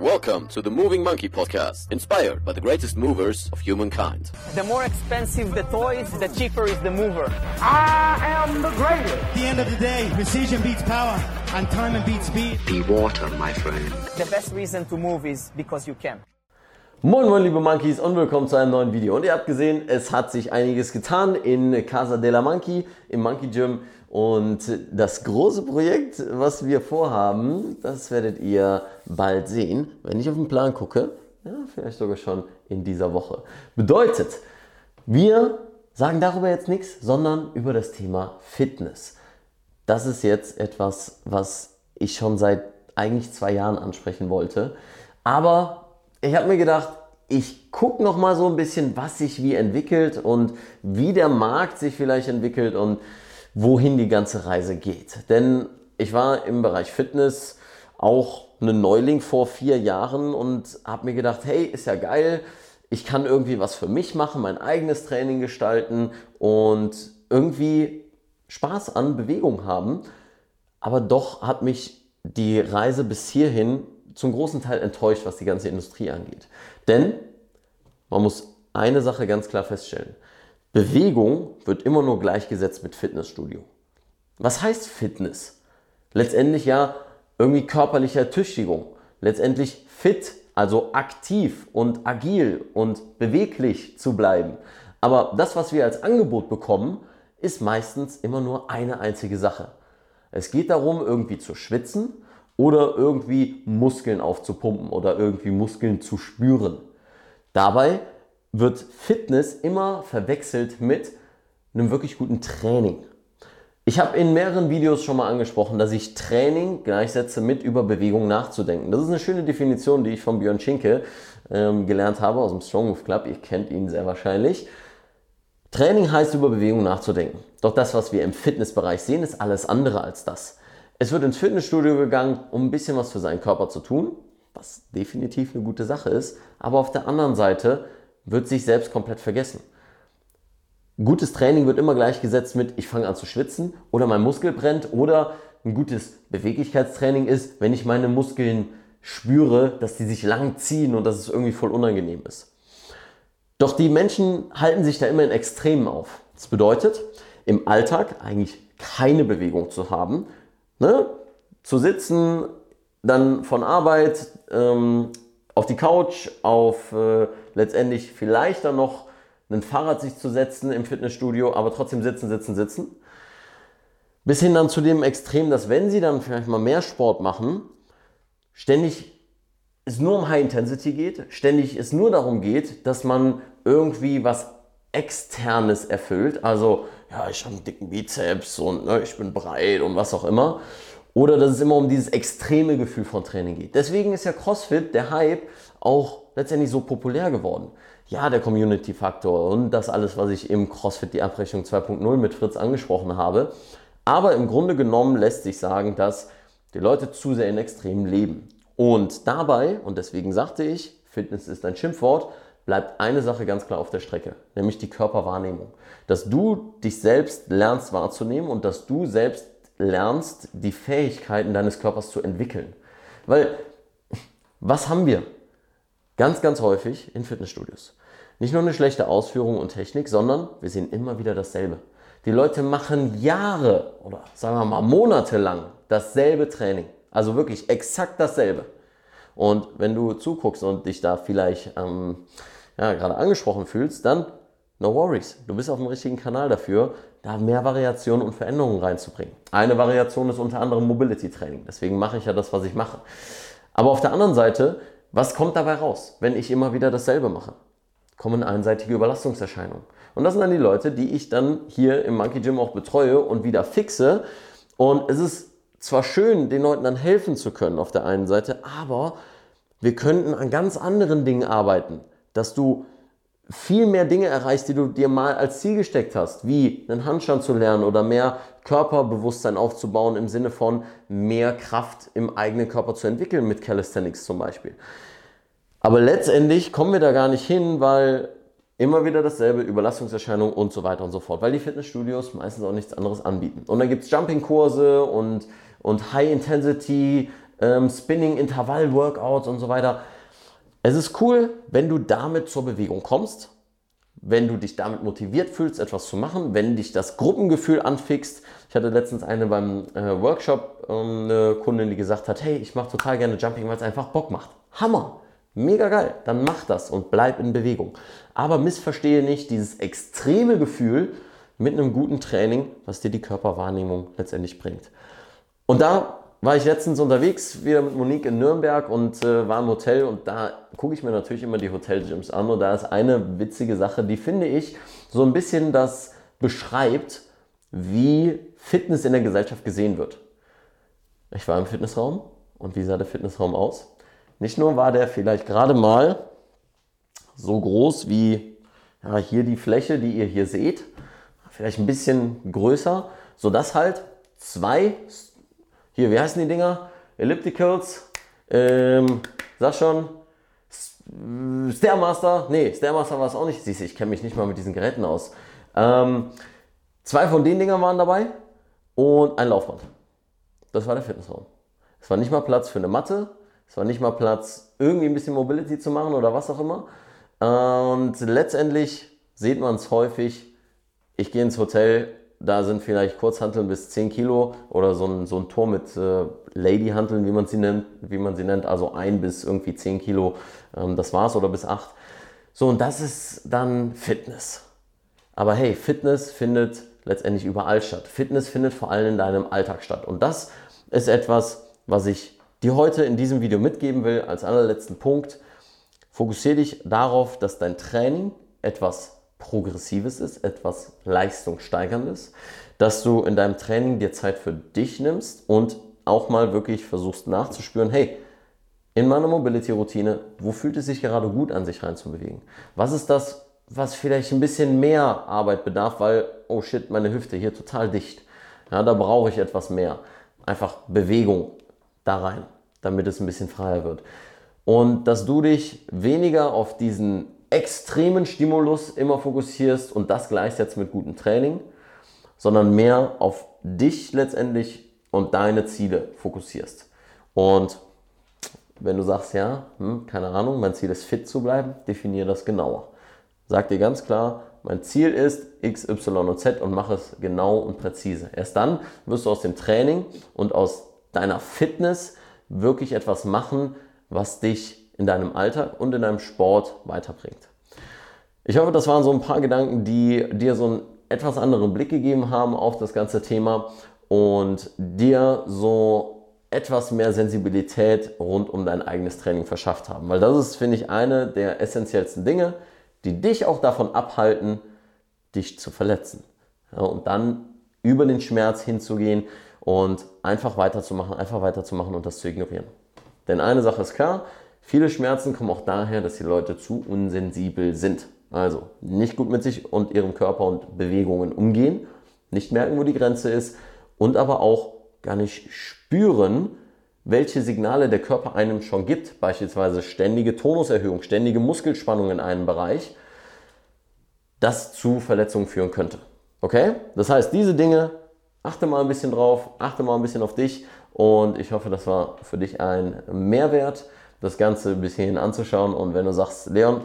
Welcome to the Moving Monkey Podcast, inspired by the greatest movers of humankind. The more expensive the toys, the cheaper is the mover. I am the greatest. At the end of the day, precision beats power, and time beats speed. Be water, my friend. The best reason to move is because you can. Moin moin liebe Monkeys und willkommen zu einem neuen Video. Und ihr habt gesehen, es hat sich einiges getan in Casa de la Monkey, im Monkey Gym. Und das große Projekt, was wir vorhaben, das werdet ihr bald sehen, wenn ich auf den Plan gucke. Ja, vielleicht sogar schon in dieser Woche. Bedeutet, wir sagen darüber jetzt nichts, sondern über das Thema Fitness. Das ist jetzt etwas, was ich schon seit eigentlich zwei Jahren ansprechen wollte. Aber ich habe mir gedacht, ich gucke noch mal so ein bisschen, was sich wie entwickelt und wie der Markt sich vielleicht entwickelt und wohin die ganze Reise geht. Denn ich war im Bereich Fitness auch ein Neuling vor vier Jahren und habe mir gedacht, hey, ist ja geil, ich kann irgendwie was für mich machen, mein eigenes Training gestalten und irgendwie Spaß an Bewegung haben. Aber doch hat mich die Reise bis hierhin zum großen Teil enttäuscht, was die ganze Industrie angeht. Denn man muss eine Sache ganz klar feststellen. Bewegung wird immer nur gleichgesetzt mit Fitnessstudio. Was heißt Fitness? Letztendlich ja irgendwie körperliche Ertüchtigung. Letztendlich fit, also aktiv und agil und beweglich zu bleiben. Aber das, was wir als Angebot bekommen, ist meistens immer nur eine einzige Sache. Es geht darum, irgendwie zu schwitzen oder irgendwie Muskeln aufzupumpen oder irgendwie Muskeln zu spüren. Dabei wird Fitness immer verwechselt mit einem wirklich guten Training. Ich habe in mehreren Videos schon mal angesprochen, dass ich Training gleichsetze mit über Bewegung nachzudenken. Das ist eine schöne Definition, die ich von Björn Schinke ähm, gelernt habe aus dem Strong Move Club. Ihr kennt ihn sehr wahrscheinlich. Training heißt über Bewegung nachzudenken. Doch das, was wir im Fitnessbereich sehen, ist alles andere als das. Es wird ins Fitnessstudio gegangen, um ein bisschen was für seinen Körper zu tun, was definitiv eine gute Sache ist. Aber auf der anderen Seite wird sich selbst komplett vergessen. Gutes Training wird immer gleichgesetzt mit, ich fange an zu schwitzen oder mein Muskel brennt oder ein gutes Beweglichkeitstraining ist, wenn ich meine Muskeln spüre, dass die sich lang ziehen und dass es irgendwie voll unangenehm ist. Doch die Menschen halten sich da immer in Extremen auf. Das bedeutet, im Alltag eigentlich keine Bewegung zu haben, ne? zu sitzen, dann von Arbeit ähm, auf die Couch, auf äh, letztendlich vielleicht dann noch ein Fahrrad sich zu setzen im Fitnessstudio, aber trotzdem sitzen, sitzen, sitzen. Bis hin dann zu dem Extrem, dass wenn sie dann vielleicht mal mehr Sport machen, ständig es nur um High Intensity geht, ständig es nur darum geht, dass man irgendwie was Externes erfüllt. Also, ja, ich habe einen dicken Bizeps und ne, ich bin breit und was auch immer. Oder dass es immer um dieses extreme Gefühl von Training geht. Deswegen ist ja CrossFit, der Hype, auch letztendlich so populär geworden. Ja, der Community-Faktor und das alles, was ich im CrossFit die Abrechnung 2.0 mit Fritz angesprochen habe. Aber im Grunde genommen lässt sich sagen, dass die Leute zu sehr in Extremen leben. Und dabei, und deswegen sagte ich, Fitness ist ein Schimpfwort, bleibt eine Sache ganz klar auf der Strecke, nämlich die Körperwahrnehmung. Dass du dich selbst lernst wahrzunehmen und dass du selbst lernst, die Fähigkeiten deines Körpers zu entwickeln. Weil, was haben wir? Ganz, ganz häufig in Fitnessstudios. Nicht nur eine schlechte Ausführung und Technik, sondern wir sehen immer wieder dasselbe. Die Leute machen Jahre oder sagen wir mal Monate lang dasselbe Training. Also wirklich exakt dasselbe. Und wenn du zuguckst und dich da vielleicht ähm, ja, gerade angesprochen fühlst, dann no worries. Du bist auf dem richtigen Kanal dafür, da mehr Variationen und Veränderungen reinzubringen. Eine Variation ist unter anderem Mobility Training. Deswegen mache ich ja das, was ich mache. Aber auf der anderen Seite was kommt dabei raus, wenn ich immer wieder dasselbe mache? Kommen einseitige Überlastungserscheinungen. Und das sind dann die Leute, die ich dann hier im Monkey Gym auch betreue und wieder fixe. Und es ist zwar schön, den Leuten dann helfen zu können auf der einen Seite, aber wir könnten an ganz anderen Dingen arbeiten, dass du viel mehr Dinge erreichst, die du dir mal als Ziel gesteckt hast, wie einen Handstand zu lernen oder mehr Körperbewusstsein aufzubauen im Sinne von mehr Kraft im eigenen Körper zu entwickeln mit Calisthenics zum Beispiel. Aber letztendlich kommen wir da gar nicht hin, weil immer wieder dasselbe, Überlastungserscheinungen und so weiter und so fort, weil die Fitnessstudios meistens auch nichts anderes anbieten. Und dann gibt es Jumping-Kurse und, und High-Intensity ähm, Spinning, Intervall-Workouts und so weiter. Es ist cool, wenn du damit zur Bewegung kommst, wenn du dich damit motiviert fühlst, etwas zu machen, wenn dich das Gruppengefühl anfixt. Ich hatte letztens eine beim äh, Workshop, ähm, eine Kundin, die gesagt hat, hey, ich mache total gerne Jumping, weil es einfach Bock macht. Hammer! Mega geil, dann mach das und bleib in Bewegung. Aber missverstehe nicht dieses extreme Gefühl mit einem guten Training, was dir die Körperwahrnehmung letztendlich bringt. Und da war ich letztens unterwegs, wieder mit Monique in Nürnberg und äh, war im Hotel und da gucke ich mir natürlich immer die Hotelgyms an und da ist eine witzige Sache, die finde ich so ein bisschen das beschreibt, wie Fitness in der Gesellschaft gesehen wird. Ich war im Fitnessraum und wie sah der Fitnessraum aus? Nicht nur war der vielleicht gerade mal so groß wie ja, hier die Fläche, die ihr hier seht, vielleicht ein bisschen größer, sodass halt zwei hier, wie heißen die Dinger? Ellipticals. Ähm, sag schon. Stairmaster. Nee, Stairmaster war es auch nicht. Siehst du, ich kenne mich nicht mal mit diesen Geräten aus. Ähm, zwei von den Dingern waren dabei und ein Laufband. Das war der Fitnessraum. Es war nicht mal Platz für eine Matte. Es war nicht mal Platz, irgendwie ein bisschen Mobility zu machen oder was auch immer. Und letztendlich sieht man es häufig. Ich gehe ins Hotel, da sind vielleicht Kurzhanteln bis 10 Kilo oder so ein, so ein Tor mit äh, Ladyhanteln, wie man sie nennt, wie man sie nennt, also 1 bis irgendwie 10 Kilo, ähm, das war's oder bis 8. So, und das ist dann Fitness. Aber hey, Fitness findet letztendlich überall statt. Fitness findet vor allem in deinem Alltag statt. Und das ist etwas, was ich dir heute in diesem Video mitgeben will, als allerletzten Punkt. Fokussiere dich darauf, dass dein Training etwas Progressives ist, etwas Leistungssteigerndes, dass du in deinem Training dir Zeit für dich nimmst und auch mal wirklich versuchst nachzuspüren, hey, in meiner Mobility-Routine, wo fühlt es sich gerade gut an, sich reinzubewegen? Was ist das, was vielleicht ein bisschen mehr Arbeit bedarf, weil, oh shit, meine Hüfte hier total dicht. Ja, da brauche ich etwas mehr. Einfach Bewegung da rein, damit es ein bisschen freier wird. Und dass du dich weniger auf diesen extremen Stimulus immer fokussierst und das gleichsetzt mit gutem Training, sondern mehr auf dich letztendlich und deine Ziele fokussierst. Und wenn du sagst, ja, hm, keine Ahnung, mein Ziel ist fit zu bleiben, definiere das genauer. Sag dir ganz klar, mein Ziel ist X, Y und Z und mach es genau und präzise. Erst dann wirst du aus dem Training und aus deiner Fitness wirklich etwas machen, was dich in deinem Alltag und in deinem Sport weiterbringt. Ich hoffe, das waren so ein paar Gedanken, die dir so einen etwas anderen Blick gegeben haben auf das ganze Thema und dir so etwas mehr Sensibilität rund um dein eigenes Training verschafft haben. Weil das ist, finde ich, eine der essentiellsten Dinge, die dich auch davon abhalten, dich zu verletzen. Ja, und dann über den Schmerz hinzugehen und einfach weiterzumachen, einfach weiterzumachen und das zu ignorieren. Denn eine Sache ist klar, Viele Schmerzen kommen auch daher, dass die Leute zu unsensibel sind. Also nicht gut mit sich und ihrem Körper und Bewegungen umgehen, nicht merken, wo die Grenze ist und aber auch gar nicht spüren, welche Signale der Körper einem schon gibt, beispielsweise ständige Tonuserhöhung, ständige Muskelspannung in einem Bereich, das zu Verletzungen führen könnte. Okay? Das heißt, diese Dinge, achte mal ein bisschen drauf, achte mal ein bisschen auf dich und ich hoffe, das war für dich ein Mehrwert das Ganze bis hierhin anzuschauen. Und wenn du sagst, Leon,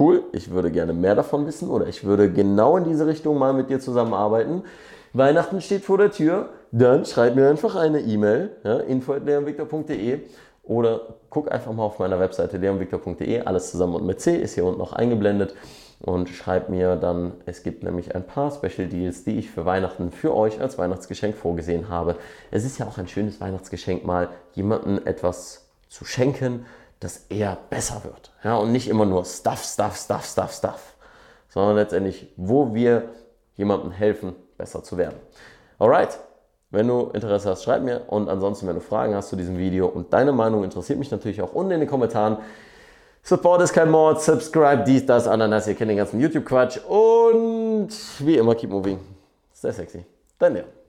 cool, ich würde gerne mehr davon wissen oder ich würde genau in diese Richtung mal mit dir zusammenarbeiten. Weihnachten steht vor der Tür, dann schreib mir einfach eine E-Mail, ja, info.leonvictor.de oder guck einfach mal auf meiner Webseite leonvictor.de, alles zusammen und mit C ist hier unten noch eingeblendet und schreib mir dann, es gibt nämlich ein paar Special Deals, die ich für Weihnachten für euch als Weihnachtsgeschenk vorgesehen habe. Es ist ja auch ein schönes Weihnachtsgeschenk, mal jemandem etwas zu schenken, dass er besser wird. Ja, und nicht immer nur Stuff, Stuff, Stuff, Stuff, Stuff, sondern letztendlich, wo wir jemandem helfen, besser zu werden. Alright, wenn du Interesse hast, schreib mir und ansonsten, wenn du Fragen hast zu diesem Video und deine Meinung interessiert mich natürlich auch unten in den Kommentaren. Support ist kein Mord, subscribe, dies, das, Ananas, ihr kennt den ganzen YouTube-Quatsch und wie immer, keep moving. Stay sexy. Dein Leon.